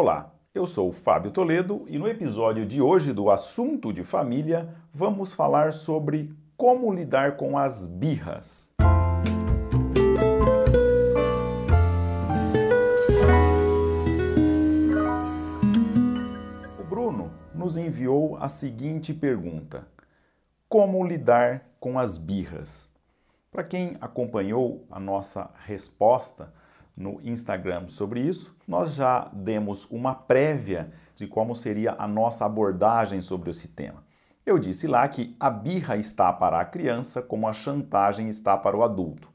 Olá, eu sou o Fábio Toledo e no episódio de hoje do Assunto de Família vamos falar sobre como lidar com as birras. O Bruno nos enviou a seguinte pergunta: Como lidar com as birras? Para quem acompanhou a nossa resposta, no Instagram sobre isso. Nós já demos uma prévia de como seria a nossa abordagem sobre esse tema. Eu disse lá que a birra está para a criança como a chantagem está para o adulto.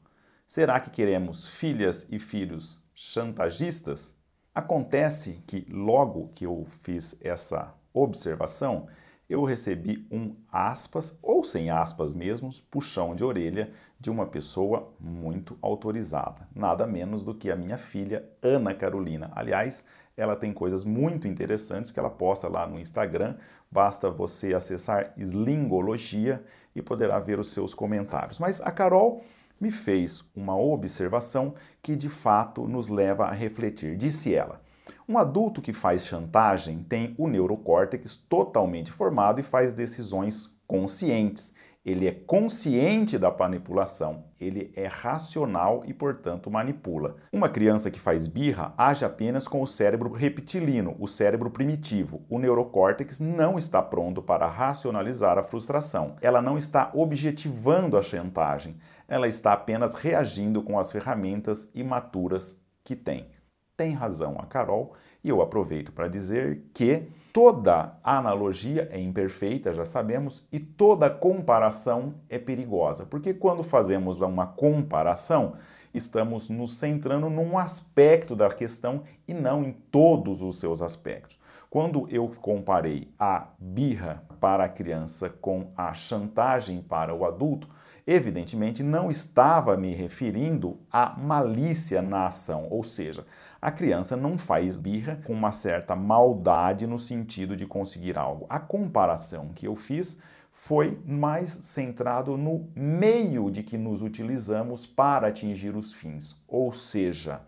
Será que queremos filhas e filhos chantagistas? Acontece que logo que eu fiz essa observação, eu recebi um aspas, ou sem aspas mesmo, puxão de orelha de uma pessoa muito autorizada. Nada menos do que a minha filha, Ana Carolina. Aliás, ela tem coisas muito interessantes que ela posta lá no Instagram. Basta você acessar Slingologia e poderá ver os seus comentários. Mas a Carol me fez uma observação que de fato nos leva a refletir. Disse ela: um adulto que faz chantagem tem o neurocórtex totalmente formado e faz decisões conscientes. Ele é consciente da manipulação, ele é racional e, portanto, manipula. Uma criança que faz birra age apenas com o cérebro reptilino, o cérebro primitivo. O neurocórtex não está pronto para racionalizar a frustração. Ela não está objetivando a chantagem, ela está apenas reagindo com as ferramentas imaturas que tem tem razão a Carol, e eu aproveito para dizer que toda analogia é imperfeita, já sabemos, e toda comparação é perigosa, porque quando fazemos uma comparação, estamos nos centrando num aspecto da questão e não em todos os seus aspectos. Quando eu comparei a birra para a criança com a chantagem para o adulto, evidentemente não estava me referindo à malícia na ação, ou seja, a criança não faz birra com uma certa maldade no sentido de conseguir algo. A comparação que eu fiz foi mais centrado no meio de que nos utilizamos para atingir os fins, ou seja,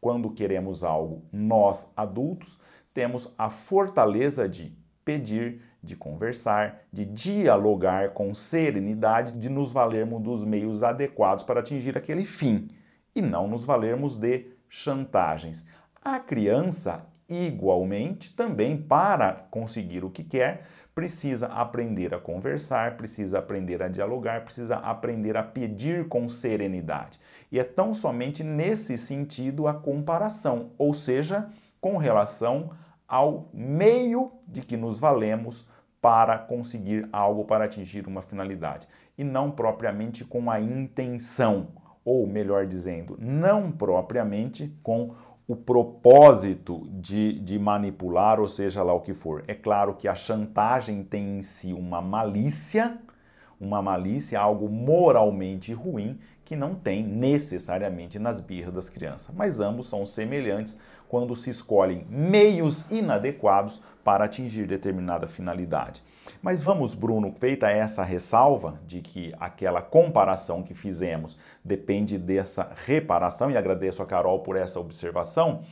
quando queremos algo, nós adultos temos a fortaleza de pedir, de conversar, de dialogar com serenidade, de nos valermos dos meios adequados para atingir aquele fim e não nos valermos de chantagens. A criança, igualmente, também para conseguir o que quer, precisa aprender a conversar, precisa aprender a dialogar, precisa aprender a pedir com serenidade. E é tão somente nesse sentido a comparação, ou seja, com relação ao meio de que nos valemos para conseguir algo, para atingir uma finalidade, e não propriamente com a intenção, ou melhor dizendo, não propriamente com o propósito de, de manipular, ou seja lá o que for. É claro que a chantagem tem em si uma malícia, uma malícia, algo moralmente ruim que não tem necessariamente nas birras das crianças, mas ambos são semelhantes quando se escolhem meios inadequados para atingir determinada finalidade. Mas vamos, Bruno, feita essa ressalva de que aquela comparação que fizemos depende dessa reparação, e agradeço a Carol por essa observação.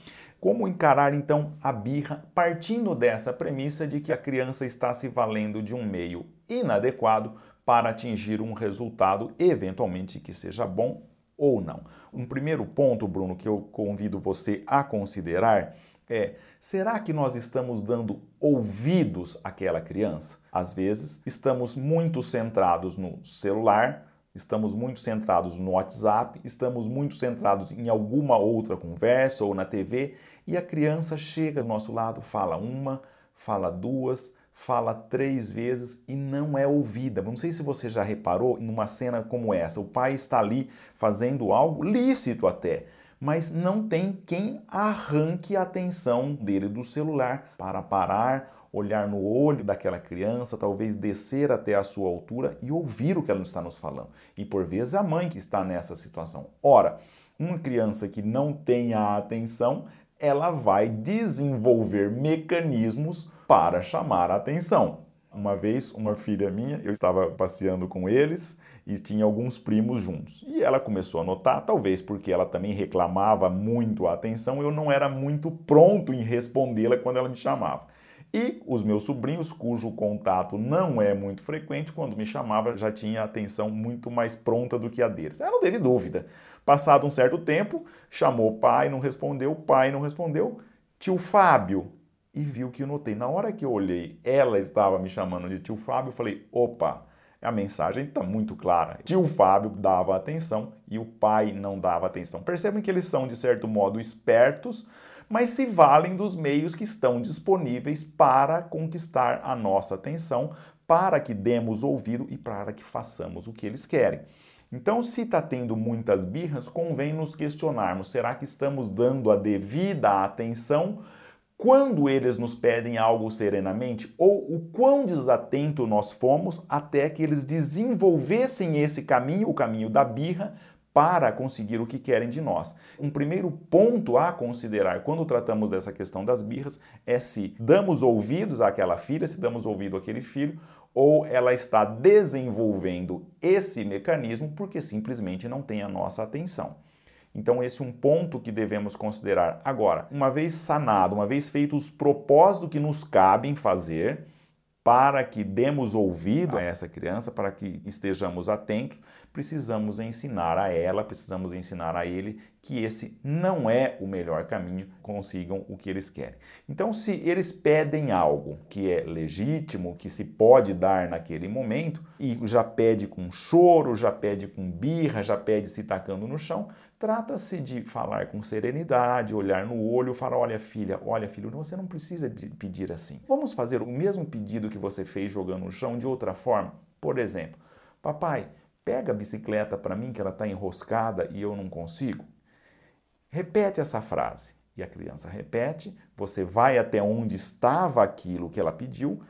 Como encarar então a birra partindo dessa premissa de que a criança está se valendo de um meio inadequado para atingir um resultado eventualmente que seja bom ou não. Um primeiro ponto, Bruno, que eu convido você a considerar é: será que nós estamos dando ouvidos àquela criança? Às vezes, estamos muito centrados no celular, estamos muito centrados no WhatsApp, estamos muito centrados em alguma outra conversa ou na TV e a criança chega do nosso lado, fala uma, fala duas, fala três vezes e não é ouvida. Não sei se você já reparou numa cena como essa. O pai está ali fazendo algo lícito até, mas não tem quem arranque a atenção dele do celular para parar, olhar no olho daquela criança, talvez descer até a sua altura e ouvir o que ela está nos falando. E por vezes a mãe que está nessa situação. Ora, uma criança que não tem a atenção, ela vai desenvolver mecanismos para chamar a atenção. Uma vez, uma filha minha, eu estava passeando com eles e tinha alguns primos juntos. E ela começou a notar, talvez porque ela também reclamava muito a atenção, eu não era muito pronto em respondê-la quando ela me chamava. E os meus sobrinhos, cujo contato não é muito frequente, quando me chamava já tinha a atenção muito mais pronta do que a deles. Ela não teve dúvida. Passado um certo tempo, chamou o pai, não respondeu, o pai não respondeu. Tio Fábio, e viu que eu notei. Na hora que eu olhei, ela estava me chamando de tio Fábio, eu falei: opa, a mensagem está muito clara. Tio Fábio dava atenção e o pai não dava atenção. Percebem que eles são, de certo modo, espertos, mas se valem dos meios que estão disponíveis para conquistar a nossa atenção, para que demos ouvido e para que façamos o que eles querem. Então, se está tendo muitas birras, convém nos questionarmos: será que estamos dando a devida atenção? Quando eles nos pedem algo serenamente ou o quão desatento nós fomos até que eles desenvolvessem esse caminho, o caminho da birra, para conseguir o que querem de nós. Um primeiro ponto a considerar quando tratamos dessa questão das birras é se damos ouvidos àquela filha, se damos ouvido àquele filho, ou ela está desenvolvendo esse mecanismo porque simplesmente não tem a nossa atenção. Então, esse é um ponto que devemos considerar. Agora, uma vez sanado, uma vez feitos os propósitos que nos cabem fazer, para que demos ouvido a essa criança, para que estejamos atentos, precisamos ensinar a ela, precisamos ensinar a ele que esse não é o melhor caminho, consigam o que eles querem. Então, se eles pedem algo que é legítimo, que se pode dar naquele momento, e já pede com choro, já pede com birra, já pede se tacando no chão, trata-se de falar com serenidade, olhar no olho, falar: olha, filha, olha, filho, você não precisa de pedir assim. Vamos fazer o mesmo pedido que você fez jogando no chão de outra forma? Por exemplo, papai, Pega a bicicleta para mim que ela está enroscada e eu não consigo. Repete essa frase. E a criança repete, você vai até onde estava aquilo que ela pediu,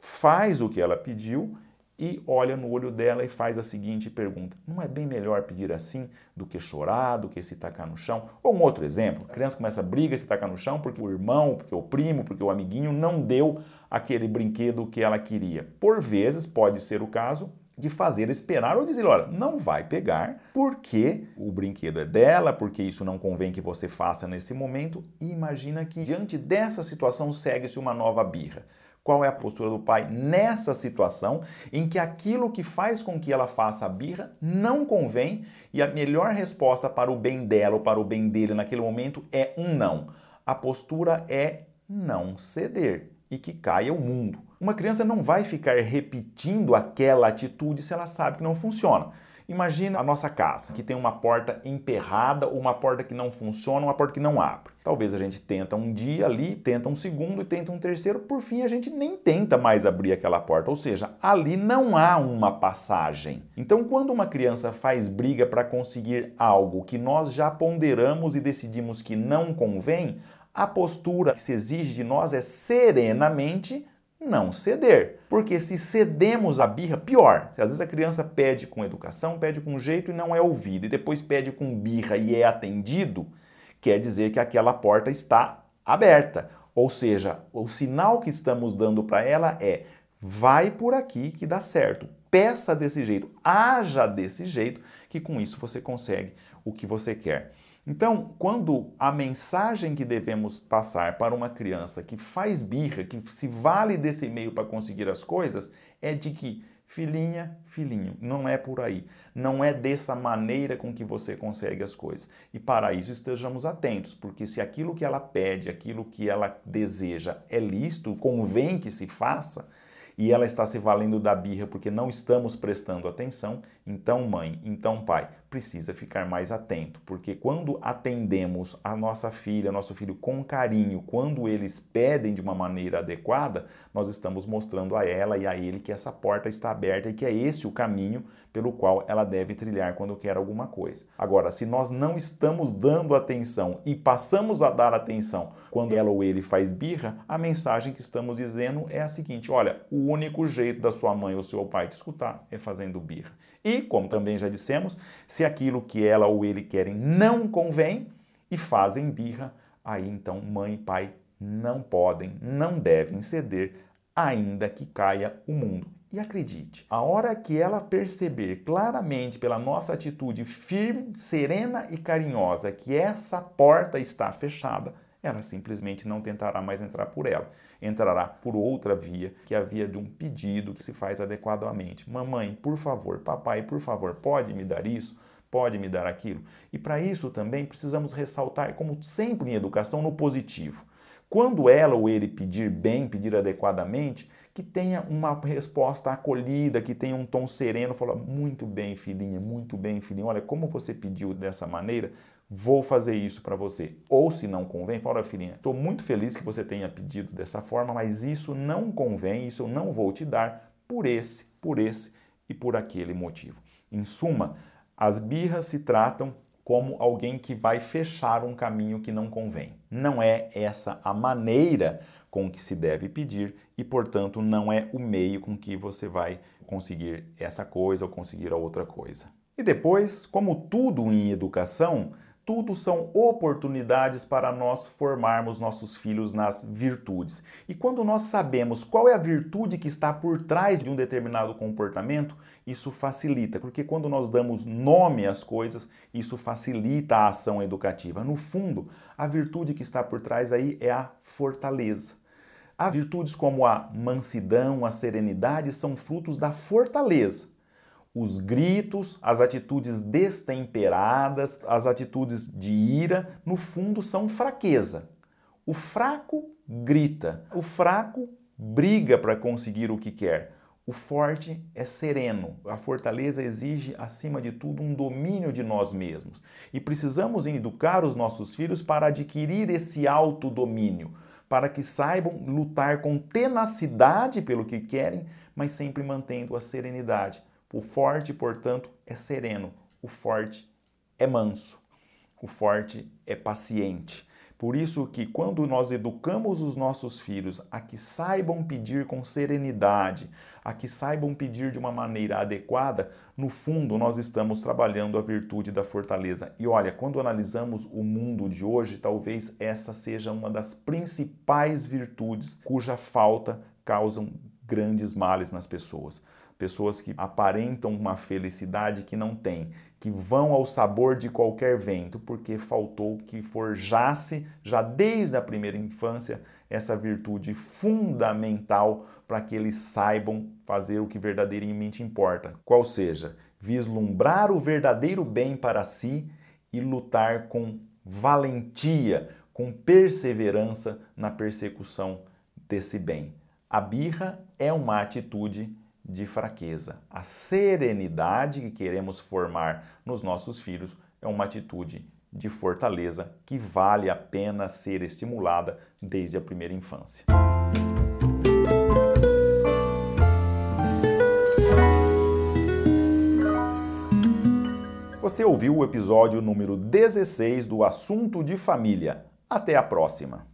faz o que ela pediu e olha no olho dela e faz a seguinte pergunta: Não é bem melhor pedir assim do que chorar, do que se tacar no chão? Ou um outro exemplo: a criança começa a briga e se tacar no chão porque o irmão, porque o primo, porque o amiguinho não deu aquele brinquedo que ela queria. Por vezes, pode ser o caso de fazer esperar ou dizer, olha, não vai pegar porque o brinquedo é dela, porque isso não convém que você faça nesse momento. E imagina que diante dessa situação segue-se uma nova birra. Qual é a postura do pai nessa situação em que aquilo que faz com que ela faça a birra não convém e a melhor resposta para o bem dela ou para o bem dele naquele momento é um não. A postura é não ceder e que caia o mundo. Uma criança não vai ficar repetindo aquela atitude se ela sabe que não funciona. Imagina a nossa casa, que tem uma porta emperrada, uma porta que não funciona, uma porta que não abre. Talvez a gente tenta um dia ali, tenta um segundo e tenta um terceiro, por fim a gente nem tenta mais abrir aquela porta, ou seja, ali não há uma passagem. Então, quando uma criança faz briga para conseguir algo que nós já ponderamos e decidimos que não convém, a postura que se exige de nós é serenamente não ceder. Porque se cedemos a birra, pior. Se às vezes a criança pede com educação, pede com jeito e não é ouvido, e depois pede com birra e é atendido, quer dizer que aquela porta está aberta. Ou seja, o sinal que estamos dando para ela é: vai por aqui que dá certo. Peça desse jeito, haja desse jeito, que com isso você consegue o que você quer. Então, quando a mensagem que devemos passar para uma criança que faz birra, que se vale desse meio para conseguir as coisas, é de que Filhinha, filhinho, não é por aí. Não é dessa maneira com que você consegue as coisas. E para isso estejamos atentos, porque se aquilo que ela pede, aquilo que ela deseja é lícito, convém que se faça, e ela está se valendo da birra porque não estamos prestando atenção, então, mãe, então, pai, precisa ficar mais atento, porque quando atendemos a nossa filha, nosso filho com carinho, quando eles pedem de uma maneira adequada, nós estamos mostrando a ela e a ele que essa porta está aberta e que é esse o caminho pelo qual ela deve trilhar quando quer alguma coisa. Agora, se nós não estamos dando atenção e passamos a dar atenção quando ela ou ele faz birra, a mensagem que estamos dizendo é a seguinte: olha, o único jeito da sua mãe ou seu pai te escutar é fazendo birra. E, como também já dissemos, se aquilo que ela ou ele querem não convém e fazem birra, aí então mãe e pai não podem, não devem ceder ainda que caia o mundo. E acredite, a hora que ela perceber claramente pela nossa atitude firme, serena e carinhosa que essa porta está fechada, ela simplesmente não tentará mais entrar por ela. Entrará por outra via, que é a via de um pedido que se faz adequadamente. Mamãe, por favor, papai, por favor, pode me dar isso? Pode me dar aquilo? E para isso também precisamos ressaltar, como sempre em educação, no positivo. Quando ela ou ele pedir bem, pedir adequadamente, que tenha uma resposta acolhida, que tenha um tom sereno, falar muito bem, filhinha, muito bem, filhinho. Olha, como você pediu dessa maneira, vou fazer isso para você. Ou se não convém, fala, filhinha, estou muito feliz que você tenha pedido dessa forma, mas isso não convém, isso eu não vou te dar por esse, por esse e por aquele motivo. Em suma, as birras se tratam como alguém que vai fechar um caminho que não convém. Não é essa a maneira com que se deve pedir e, portanto, não é o meio com que você vai conseguir essa coisa ou conseguir a outra coisa. E depois, como tudo em educação, tudo são oportunidades para nós formarmos nossos filhos nas virtudes. E quando nós sabemos qual é a virtude que está por trás de um determinado comportamento, isso facilita, porque quando nós damos nome às coisas, isso facilita a ação educativa. No fundo, a virtude que está por trás aí é a fortaleza. Há virtudes como a mansidão, a serenidade são frutos da fortaleza os gritos, as atitudes destemperadas, as atitudes de ira, no fundo são fraqueza. O fraco grita, o fraco briga para conseguir o que quer. O forte é sereno. A fortaleza exige, acima de tudo, um domínio de nós mesmos. E precisamos educar os nossos filhos para adquirir esse autodomínio, para que saibam lutar com tenacidade pelo que querem, mas sempre mantendo a serenidade o forte, portanto, é sereno, o forte é manso, o forte é paciente. Por isso que quando nós educamos os nossos filhos a que saibam pedir com serenidade, a que saibam pedir de uma maneira adequada, no fundo nós estamos trabalhando a virtude da fortaleza. E olha, quando analisamos o mundo de hoje, talvez essa seja uma das principais virtudes cuja falta causam grandes males nas pessoas pessoas que aparentam uma felicidade que não têm, que vão ao sabor de qualquer vento, porque faltou que forjasse já desde a primeira infância essa virtude fundamental para que eles saibam fazer o que verdadeiramente importa, qual seja, vislumbrar o verdadeiro bem para si e lutar com valentia, com perseverança na persecução desse bem. A birra é uma atitude de fraqueza. A serenidade que queremos formar nos nossos filhos é uma atitude de fortaleza que vale a pena ser estimulada desde a primeira infância. Você ouviu o episódio número 16 do Assunto de Família. Até a próxima!